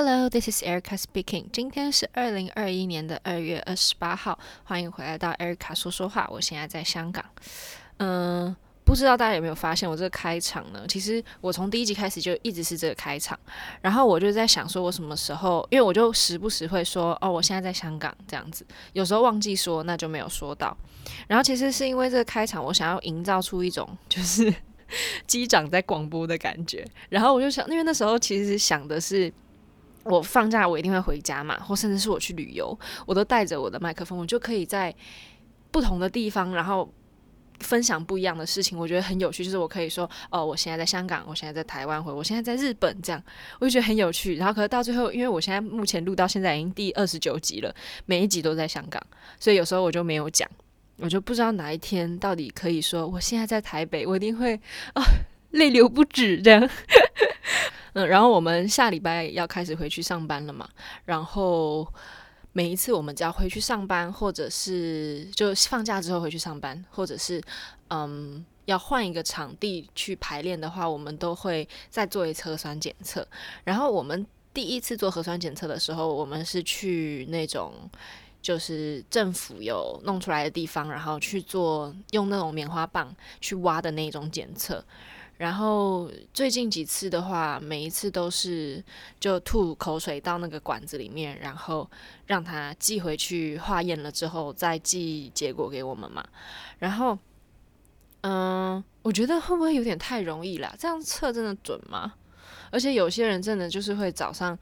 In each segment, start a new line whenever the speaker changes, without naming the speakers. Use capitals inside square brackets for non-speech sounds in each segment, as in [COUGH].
Hello, this is Erica speaking. 今天是二零二一年的二月二十八号，欢迎回来到 Erica 说说话。我现在在香港。嗯，不知道大家有没有发现，我这个开场呢？其实我从第一集开始就一直是这个开场。然后我就在想，说我什么时候？因为我就时不时会说，哦，我现在在香港这样子。有时候忘记说，那就没有说到。然后其实是因为这个开场，我想要营造出一种就是 [LAUGHS] 机长在广播的感觉。然后我就想，因为那时候其实想的是。我放假我一定会回家嘛，或甚至是我去旅游，我都带着我的麦克风，我就可以在不同的地方，然后分享不一样的事情。我觉得很有趣，就是我可以说，哦，我现在在香港，我现在在台湾，或我现在在日本，这样我就觉得很有趣。然后可是到最后，因为我现在目前录到现在已经第二十九集了，每一集都在香港，所以有时候我就没有讲，我就不知道哪一天到底可以说我现在在台北，我一定会啊泪流不止这样。[LAUGHS] 嗯，然后我们下礼拜要开始回去上班了嘛，然后每一次我们只要回去上班，或者是就放假之后回去上班，或者是嗯要换一个场地去排练的话，我们都会再做一次核酸检测。然后我们第一次做核酸检测的时候，我们是去那种就是政府有弄出来的地方，然后去做用那种棉花棒去挖的那种检测。然后最近几次的话，每一次都是就吐口水到那个管子里面，然后让他寄回去化验了之后再寄结果给我们嘛。然后，嗯，我觉得会不会有点太容易了？这样测真的准吗？而且有些人真的就是会早上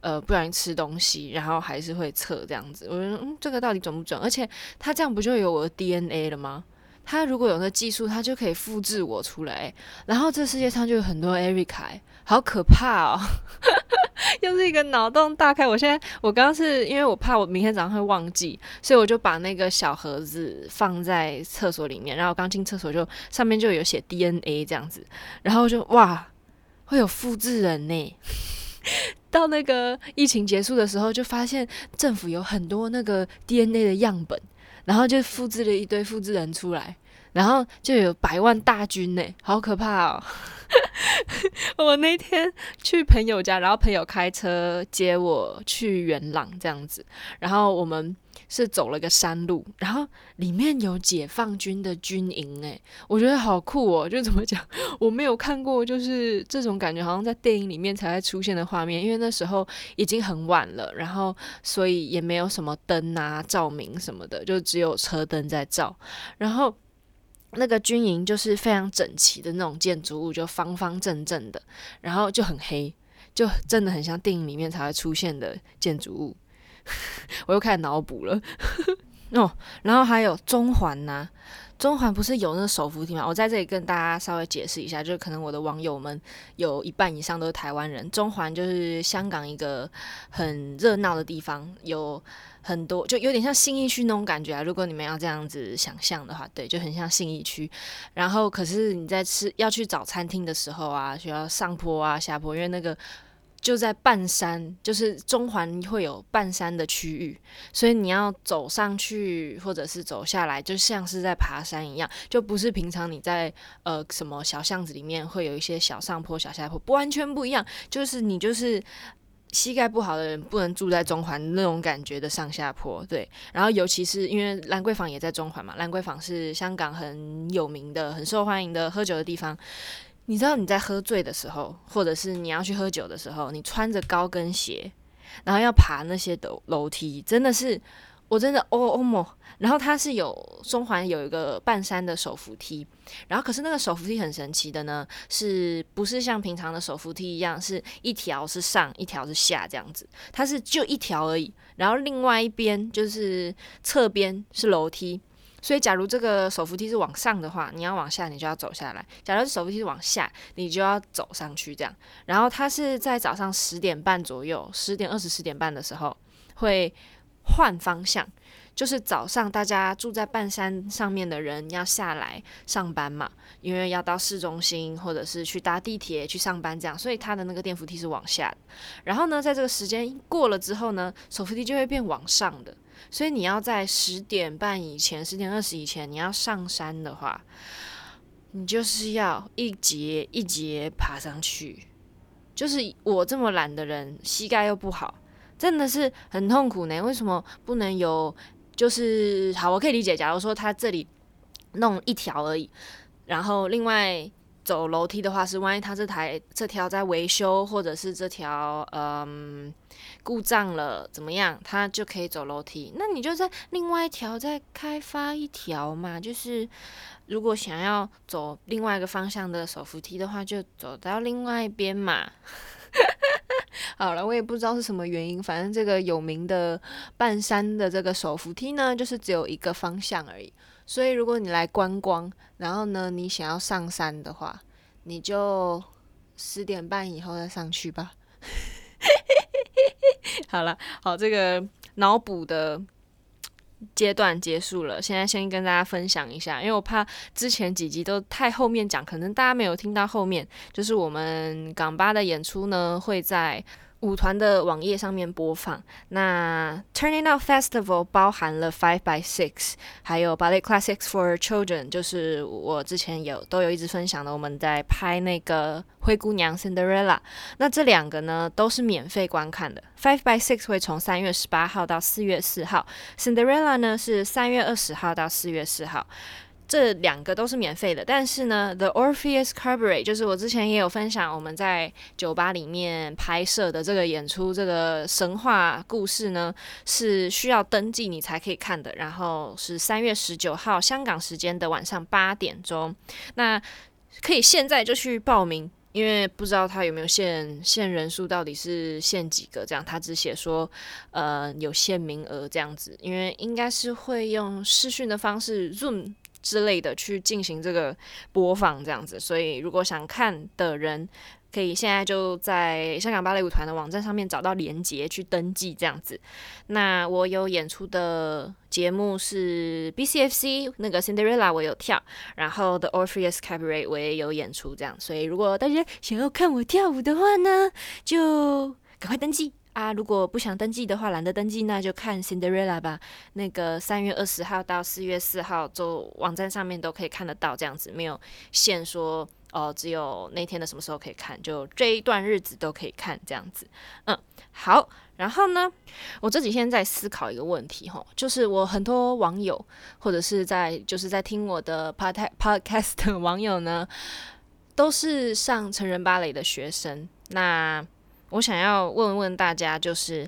呃不小心吃东西，然后还是会测这样子。我觉得嗯，这个到底准不准？而且他这样不就有我的 DNA 了吗？他如果有那技术，他就可以复制我出来，然后这世界上就有很多 Erica，好可怕哦！[LAUGHS] 又是一个脑洞大开。我现在我刚刚是因为我怕我明天早上会忘记，所以我就把那个小盒子放在厕所里面，然后刚进厕所就上面就有写 DNA 这样子，然后就哇，会有复制人呢。[LAUGHS] 到那个疫情结束的时候，就发现政府有很多那个 DNA 的样本。然后就复制了一堆复制人出来，然后就有百万大军呢，好可怕哦！[LAUGHS] 我那天去朋友家，然后朋友开车接我去元朗这样子，然后我们是走了个山路，然后里面有解放军的军营，哎，我觉得好酷哦！就怎么讲，[LAUGHS] 我没有看过，就是这种感觉，好像在电影里面才会出现的画面。因为那时候已经很晚了，然后所以也没有什么灯啊、照明什么的，就只有车灯在照。然后那个军营就是非常整齐的那种建筑物，就方方正正的，然后就很黑，就真的很像电影里面才会出现的建筑物。[LAUGHS] 我又开始脑补了 [LAUGHS] 哦，然后还有中环呐、中环不是有那个手扶梯吗？我在这里跟大家稍微解释一下，就是可能我的网友们有一半以上都是台湾人。中环就是香港一个很热闹的地方，有很多就有点像信义区那种感觉啊。如果你们要这样子想象的话，对，就很像信义区。然后可是你在吃要去找餐厅的时候啊，需要上坡啊下坡，因为那个。就在半山，就是中环会有半山的区域，所以你要走上去或者是走下来，就像是在爬山一样，就不是平常你在呃什么小巷子里面会有一些小上坡、小下坡，不完全不一样。就是你就是膝盖不好的人不能住在中环那种感觉的上下坡，对。然后尤其是因为兰桂坊也在中环嘛，兰桂坊是香港很有名的、很受欢迎的喝酒的地方。你知道你在喝醉的时候，或者是你要去喝酒的时候，你穿着高跟鞋，然后要爬那些楼楼梯，真的是，我真的哦哦莫。然后它是有中环有一个半山的手扶梯，然后可是那个手扶梯很神奇的呢，是不是像平常的手扶梯一样，是一条是上，一条是下这样子？它是就一条而已，然后另外一边就是侧边是楼梯。所以，假如这个手扶梯是往上的话，你要往下，你就要走下来；假如手扶梯是往下，你就要走上去。这样，然后它是在早上十点半左右，十点二十、十点半的时候会换方向，就是早上大家住在半山上面的人要下来上班嘛，因为要到市中心或者是去搭地铁去上班，这样，所以它的那个电扶梯是往下的。然后呢，在这个时间过了之后呢，手扶梯就会变往上的。所以你要在十点半以前，十点二十以前，你要上山的话，你就是要一节一节爬上去，就是我这么懒的人，膝盖又不好，真的是很痛苦呢。为什么不能有？就是好，我可以理解。假如说他这里弄一条而已，然后另外走楼梯的话，是万一他这台这条在维修，或者是这条嗯故障了怎么样，他就可以走楼梯。那你就在另外一条再开发一条嘛。就是如果想要走另外一个方向的手扶梯的话，就走到另外一边嘛。[LAUGHS] 好了，我也不知道是什么原因，反正这个有名的半山的这个手扶梯呢，就是只有一个方向而已。所以如果你来观光，然后呢，你想要上山的话，你就十点半以后再上去吧。[LAUGHS] 好了，好，这个脑补的阶段结束了，现在先跟大家分享一下，因为我怕之前几集都太后面讲，可能大家没有听到后面，就是我们港巴的演出呢会在。舞团的网页上面播放。那 Turning Out Festival 包含了 Five by Six，还有 Ballet Classics for Children，就是我之前有都有一直分享的。我们在拍那个灰姑娘 Cinderella，那这两个呢都是免费观看的。Five by Six 会从三月十八号到四月四号，Cinderella 呢是三月二十号到四月四号。这两个都是免费的，但是呢，The Orpheus Cabaret 就是我之前也有分享，我们在酒吧里面拍摄的这个演出，这个神话故事呢，是需要登记你才可以看的。然后是三月十九号香港时间的晚上八点钟，那可以现在就去报名，因为不知道他有没有限限人数，到底是限几个这样，他只写说呃有限名额这样子，因为应该是会用视讯的方式 Zoom。之类的去进行这个播放，这样子，所以如果想看的人，可以现在就在香港芭蕾舞团的网站上面找到连接去登记，这样子。那我有演出的节目是 BCFC 那个 Cinderella 我有跳，然后 The Orpheus Cabaret 我也有演出，这样。所以如果大家想要看我跳舞的话呢，就赶快登记。啊，如果不想登记的话，懒得登记，那就看 Cinderella 吧。那个三月二十号到四月四号，就网站上面都可以看得到，这样子没有限说哦，只有那天的什么时候可以看，就这一段日子都可以看，这样子。嗯，好。然后呢，我这几天在思考一个问题，哈，就是我很多网友或者是在就是在听我的 podcast 的网友呢，都是上成人芭蕾的学生，那。我想要问问大家，就是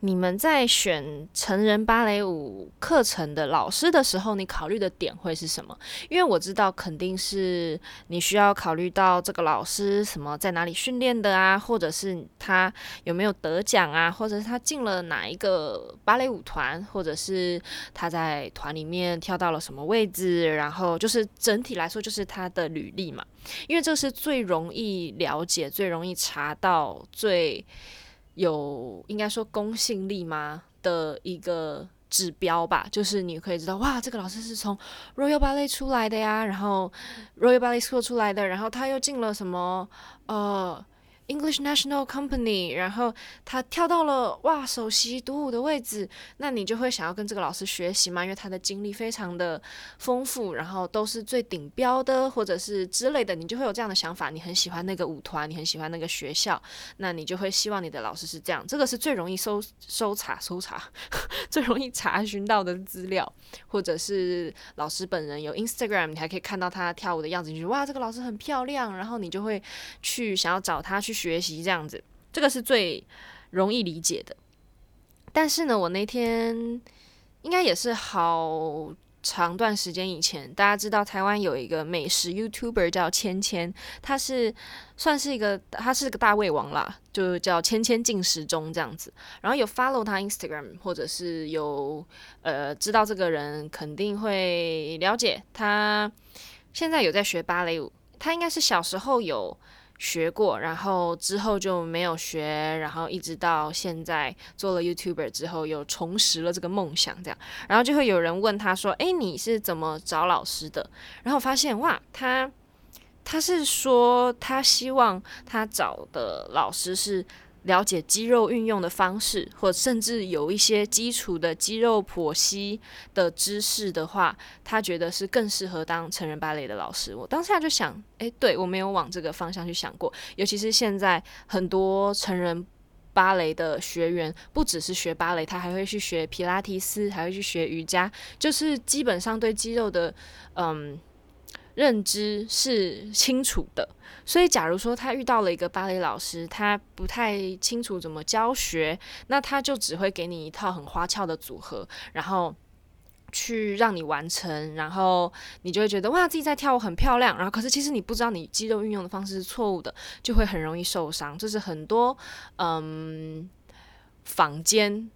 你们在选成人芭蕾舞课程的老师的时候，你考虑的点会是什么？因为我知道肯定是你需要考虑到这个老师什么在哪里训练的啊，或者是他有没有得奖啊，或者是他进了哪一个芭蕾舞团，或者是他在团里面跳到了什么位置，然后就是整体来说就是他的履历嘛。因为这是最容易了解、最容易查到、最有应该说公信力吗的一个指标吧。就是你可以知道，哇，这个老师是从 Royal Ballet 出来的呀，然后 Royal Ballet School 出来的，然后他又进了什么呃。English National Company，然后他跳到了哇首席独舞的位置，那你就会想要跟这个老师学习吗？因为他的经历非常的丰富，然后都是最顶标的，或者是之类的，你就会有这样的想法。你很喜欢那个舞团，你很喜欢那个学校，那你就会希望你的老师是这样。这个是最容易搜搜查搜查，[LAUGHS] 最容易查询到的资料，或者是老师本人有 Instagram，你还可以看到他跳舞的样子，你就觉得哇这个老师很漂亮，然后你就会去想要找他去。学习这样子，这个是最容易理解的。但是呢，我那天应该也是好长段时间以前，大家知道台湾有一个美食 YouTuber 叫芊芊，他是算是一个，他是个大胃王啦，就叫芊芊进食中这样子。然后有 follow 他 Instagram，或者是有呃知道这个人，肯定会了解他。现在有在学芭蕾舞，他应该是小时候有。学过，然后之后就没有学，然后一直到现在做了 YouTuber 之后，又重拾了这个梦想，这样，然后就会有人问他说：“哎，你是怎么找老师的？”然后发现哇，他他是说他希望他找的老师是了解肌肉运用的方式，或甚至有一些基础的肌肉剖析的知识的话，他觉得是更适合当成人芭蕾的老师。我当下就想，诶，对，我没有往这个方向去想过。尤其是现在很多成人芭蕾的学员，不只是学芭蕾，他还会去学皮拉提斯，还会去学瑜伽，就是基本上对肌肉的，嗯。认知是清楚的，所以假如说他遇到了一个芭蕾老师，他不太清楚怎么教学，那他就只会给你一套很花俏的组合，然后去让你完成，然后你就会觉得哇，自己在跳舞很漂亮，然后可是其实你不知道你肌肉运用的方式是错误的，就会很容易受伤。这是很多嗯坊间。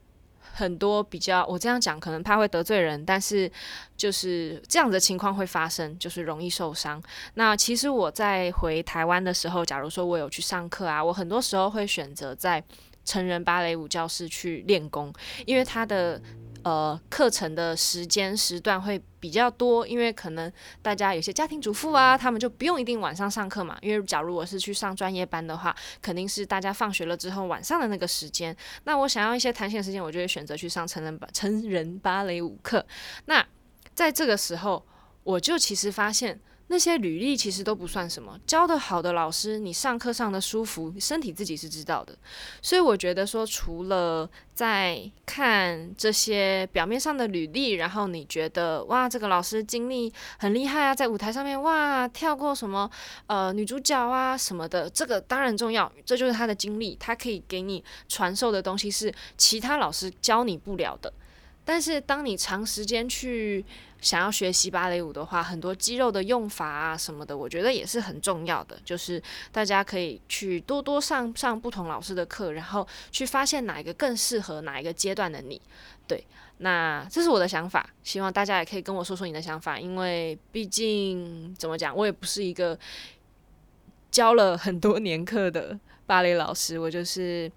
很多比较，我这样讲可能怕会得罪人，但是就是这样的情况会发生，就是容易受伤。那其实我在回台湾的时候，假如说我有去上课啊，我很多时候会选择在成人芭蕾舞教室去练功，因为他的。呃，课程的时间时段会比较多，因为可能大家有些家庭主妇啊，他们就不用一定晚上上课嘛。因为假如我是去上专业班的话，肯定是大家放学了之后晚上的那个时间。那我想要一些弹性的时间，我就会选择去上成人芭成人芭蕾舞课。那在这个时候，我就其实发现。那些履历其实都不算什么，教得好的老师，你上课上得舒服，身体自己是知道的。所以我觉得说，除了在看这些表面上的履历，然后你觉得哇，这个老师经历很厉害啊，在舞台上面哇跳过什么呃女主角啊什么的，这个当然重要，这就是他的经历，他可以给你传授的东西是其他老师教你不了的。但是当你长时间去想要学习芭蕾舞的话，很多肌肉的用法啊什么的，我觉得也是很重要的。就是大家可以去多多上上不同老师的课，然后去发现哪一个更适合哪一个阶段的你。对，那这是我的想法，希望大家也可以跟我说说你的想法，因为毕竟怎么讲，我也不是一个教了很多年课的芭蕾老师，我就是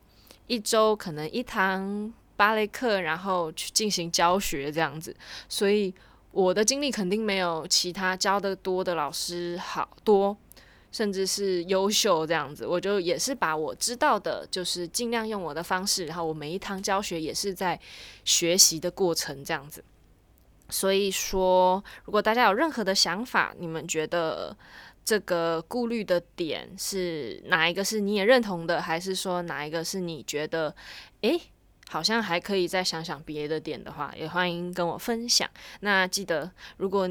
一周可能一堂。芭蕾课，然后去进行教学这样子，所以我的经历肯定没有其他教得多的老师好多，甚至是优秀这样子。我就也是把我知道的，就是尽量用我的方式，然后我每一堂教学也是在学习的过程这样子。所以说，如果大家有任何的想法，你们觉得这个顾虑的点是哪一个是你也认同的，还是说哪一个是你觉得，诶？好像还可以再想想别的点的话，也欢迎跟我分享。那记得，如果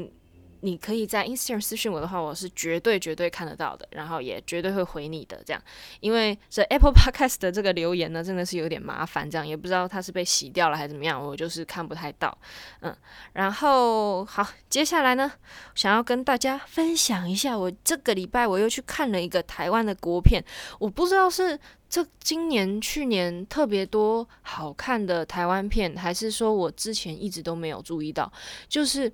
你可以在 Instagram 私信我的话，我是绝对绝对看得到的，然后也绝对会回你的。这样，因为这 Apple [LAUGHS] Podcast 的这个留言呢，真的是有点麻烦，这样也不知道它是被洗掉了还是怎么样，我就是看不太到。嗯，然后好，接下来呢，想要跟大家分享一下，我这个礼拜我又去看了一个台湾的国片，我不知道是这今年去年特别多好看的台湾片，还是说我之前一直都没有注意到，就是。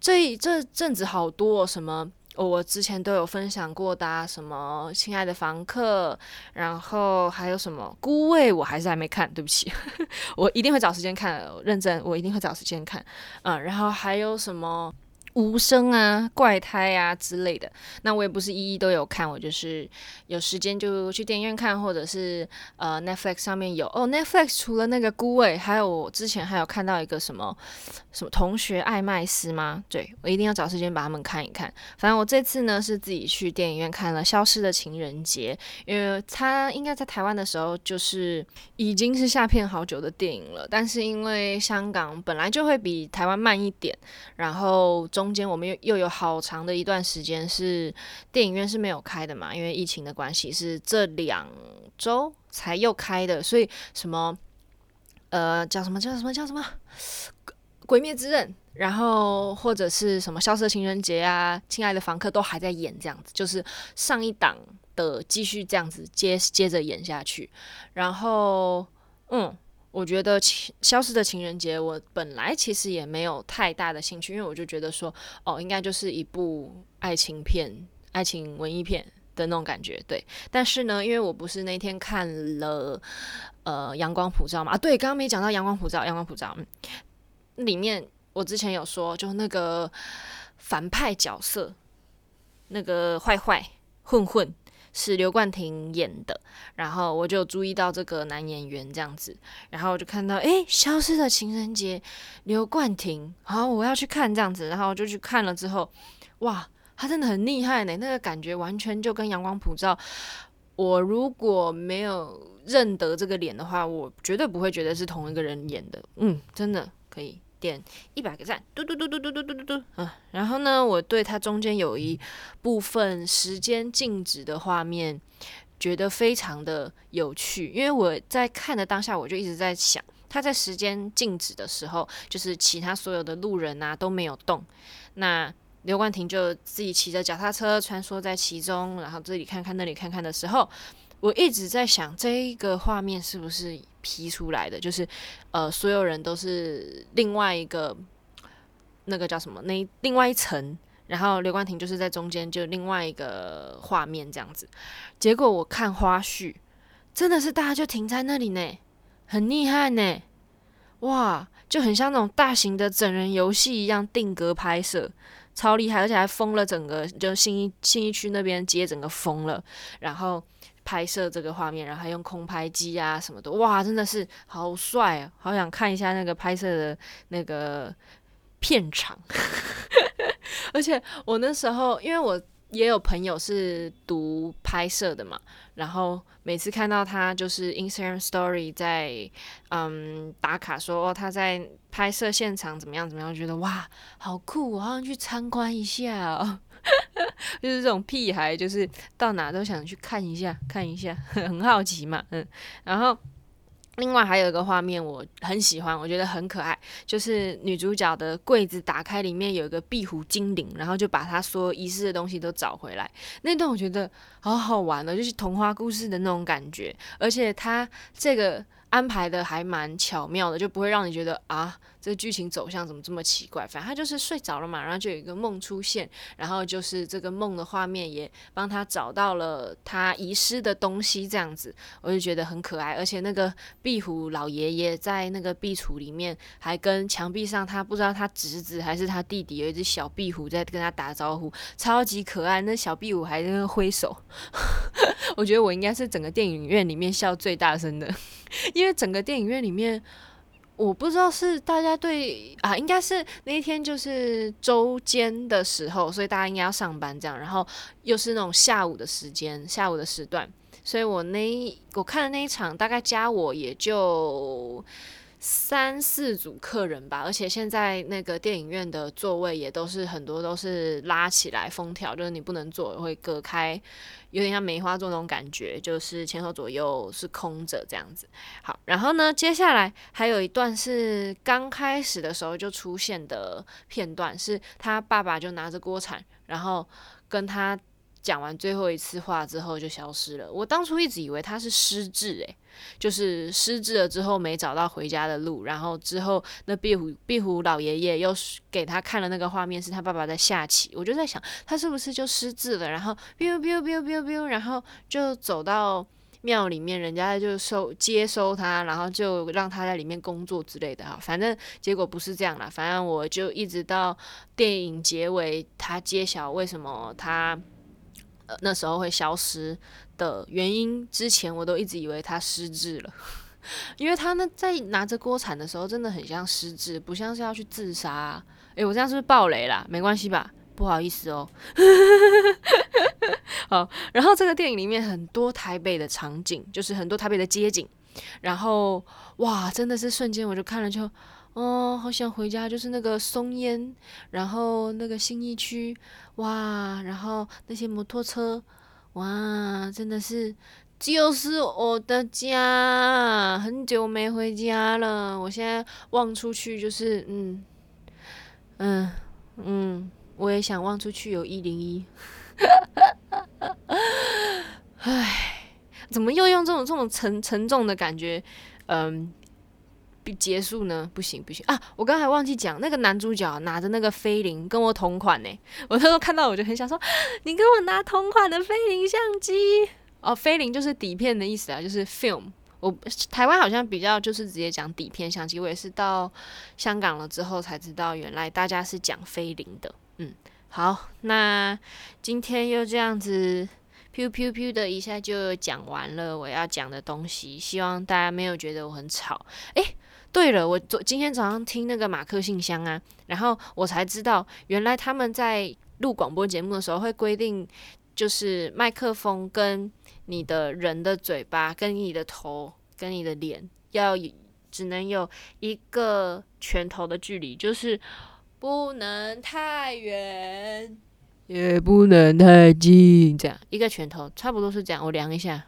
这这阵子好多什么，我之前都有分享过的啊，什么亲爱的房客，然后还有什么孤味，我还是还没看，对不起，[LAUGHS] 我一定会找时间看，认真，我一定会找时间看，嗯，然后还有什么。无声啊，怪胎啊之类的，那我也不是一一都有看，我就是有时间就去电影院看，或者是呃 Netflix 上面有哦。Netflix 除了那个孤味，还有我之前还有看到一个什么什么同学爱麦斯吗？对，我一定要找时间把他们看一看。反正我这次呢是自己去电影院看了《消失的情人节》，因为他应该在台湾的时候就是已经是下片好久的电影了，但是因为香港本来就会比台湾慢一点，然后中。中间我们又又有好长的一段时间是电影院是没有开的嘛，因为疫情的关系，是这两周才又开的。所以什么呃叫什么叫什么叫什么《鬼灭之刃》，然后或者是什么《消失的情人节》啊，《亲爱的房客》都还在演这样子，就是上一档的继续这样子接接着演下去。然后嗯。我觉得情消失的情人节，我本来其实也没有太大的兴趣，因为我就觉得说，哦，应该就是一部爱情片、爱情文艺片的那种感觉，对。但是呢，因为我不是那天看了呃《阳光普照》嘛，啊，对，刚刚没讲到《阳光普照》，《阳光普照》嗯，里面我之前有说，就那个反派角色，那个坏坏混混，是刘冠廷演的，然后我就注意到这个男演员这样子，然后我就看到，诶，消失的情人节，刘冠廷，好，我要去看这样子，然后就去看了之后，哇，他真的很厉害呢，那个感觉完全就跟阳光普照。我如果没有认得这个脸的话，我绝对不会觉得是同一个人演的。嗯，真的可以点一百个赞，嘟嘟嘟嘟嘟嘟嘟嘟嘟。嗯，然后呢，我对它中间有一部分时间静止的画面，觉得非常的有趣，因为我在看的当下，我就一直在想，他在时间静止的时候，就是其他所有的路人啊都没有动，那。刘冠廷就自己骑着脚踏车穿梭在其中，然后这里看看那里看看的时候，我一直在想，这一个画面是不是 P 出来的？就是呃，所有人都是另外一个那个叫什么？那另外一层，然后刘冠廷就是在中间，就另外一个画面这样子。结果我看花絮，真的是大家就停在那里呢，很厉害呢，哇，就很像那种大型的整人游戏一样定格拍摄。超厉害，而且还封了整个，就信义信义区那边街整个封了，然后拍摄这个画面，然后还用空拍机啊什么的，哇，真的是好帅啊！好想看一下那个拍摄的那个片场。[LAUGHS] 而且我那时候，因为我。也有朋友是读拍摄的嘛，然后每次看到他就是 Instagram Story 在嗯打卡说哦，他在拍摄现场怎么样怎么样，觉得哇好酷，我好想去参观一下哦，[LAUGHS] 就是这种屁孩，就是到哪都想去看一下看一下，[LAUGHS] 很好奇嘛，嗯，然后。另外还有一个画面我很喜欢，我觉得很可爱，就是女主角的柜子打开，里面有一个壁虎精灵，然后就把她所有遗失的东西都找回来。那段我觉得好好玩的，就是童话故事的那种感觉，而且它这个安排的还蛮巧妙的，就不会让你觉得啊。这剧情走向怎么这么奇怪？反正他就是睡着了嘛，然后就有一个梦出现，然后就是这个梦的画面也帮他找到了他遗失的东西，这样子我就觉得很可爱。而且那个壁虎老爷爷在那个壁橱里面，还跟墙壁上他不知道他侄子还是他弟弟有一只小壁虎在跟他打招呼，超级可爱。那小壁虎还在那挥手，[LAUGHS] 我觉得我应该是整个电影院里面笑最大声的，因为整个电影院里面。我不知道是大家对啊，应该是那一天就是周间的时候，所以大家应该要上班这样，然后又是那种下午的时间，下午的时段，所以我那我看的那一场大概加我也就。三四组客人吧，而且现在那个电影院的座位也都是很多都是拉起来封条，就是你不能坐，会隔开，有点像梅花座那种感觉，就是前后左右是空着这样子。好，然后呢，接下来还有一段是刚开始的时候就出现的片段，是他爸爸就拿着锅铲，然后跟他。讲完最后一次话之后就消失了。我当初一直以为他是失智，诶，就是失智了之后没找到回家的路，然后之后那壁虎壁虎老爷爷又给他看了那个画面，是他爸爸在下棋。我就在想，他是不是就失智了？然后 biu biu biu biu biu，然后就走到庙里面，人家就收接收他，然后就让他在里面工作之类的哈。反正结果不是这样啦，反正我就一直到电影结尾，他揭晓为什么他。那时候会消失的原因，之前我都一直以为他失智了，[LAUGHS] 因为他呢在拿着锅铲的时候，真的很像失智，不像是要去自杀啊。诶，我这样是不是爆雷啦？没关系吧？不好意思哦。[LAUGHS] 好，然后这个电影里面很多台北的场景，就是很多台北的街景，然后哇，真的是瞬间我就看了就。哦，好想回家，就是那个松烟，然后那个新义区，哇，然后那些摩托车，哇，真的是就是我的家，很久没回家了。我现在望出去就是，嗯，嗯，嗯，我也想望出去有一零一。唉，怎么又用这种这种沉沉重的感觉，嗯。结束呢？不行不行啊！我刚才忘记讲，那个男主角拿着那个菲林，跟我同款呢。我那时候看到我就很想说，[GASPS] 你跟我拿同款的菲林相机哦。菲林就是底片的意思啊，就是 film。我台湾好像比较就是直接讲底片相机，我也是到香港了之后才知道，原来大家是讲菲林的。嗯，好，那今天又这样子。噗噗噗的一下就讲完了我要讲的东西，希望大家没有觉得我很吵。诶，对了，我昨今天早上听那个马克信箱啊，然后我才知道，原来他们在录广播节目的时候会规定，就是麦克风跟你的人的嘴巴、跟你的头、跟你的脸要只能有一个拳头的距离，就是不能太远。也不能太近，这样一个拳头差不多是这样。我量一下，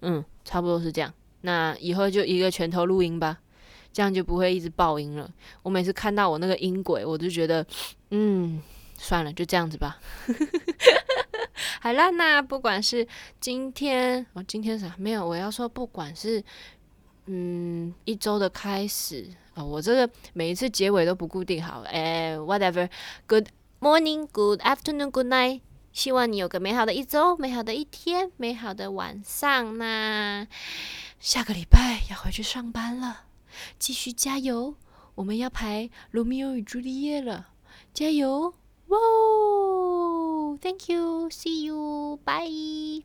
嗯，差不多是这样。那以后就一个拳头录音吧，这样就不会一直爆音了。我每次看到我那个音轨，我就觉得，嗯，算了，就这样子吧。[LAUGHS] 好啦，那不管是今天，哦，今天啥没有？我要说，不管是嗯一周的开始啊，我这个每一次结尾都不固定好，哎，whatever，good。Morning, good afternoon, good night。希望你有个美好的一周，美好的一天，美好的晚上。那下个礼拜要回去上班了，继续加油！我们要排《罗密欧与朱丽叶》了，加油！哇，Thank you, see you, bye。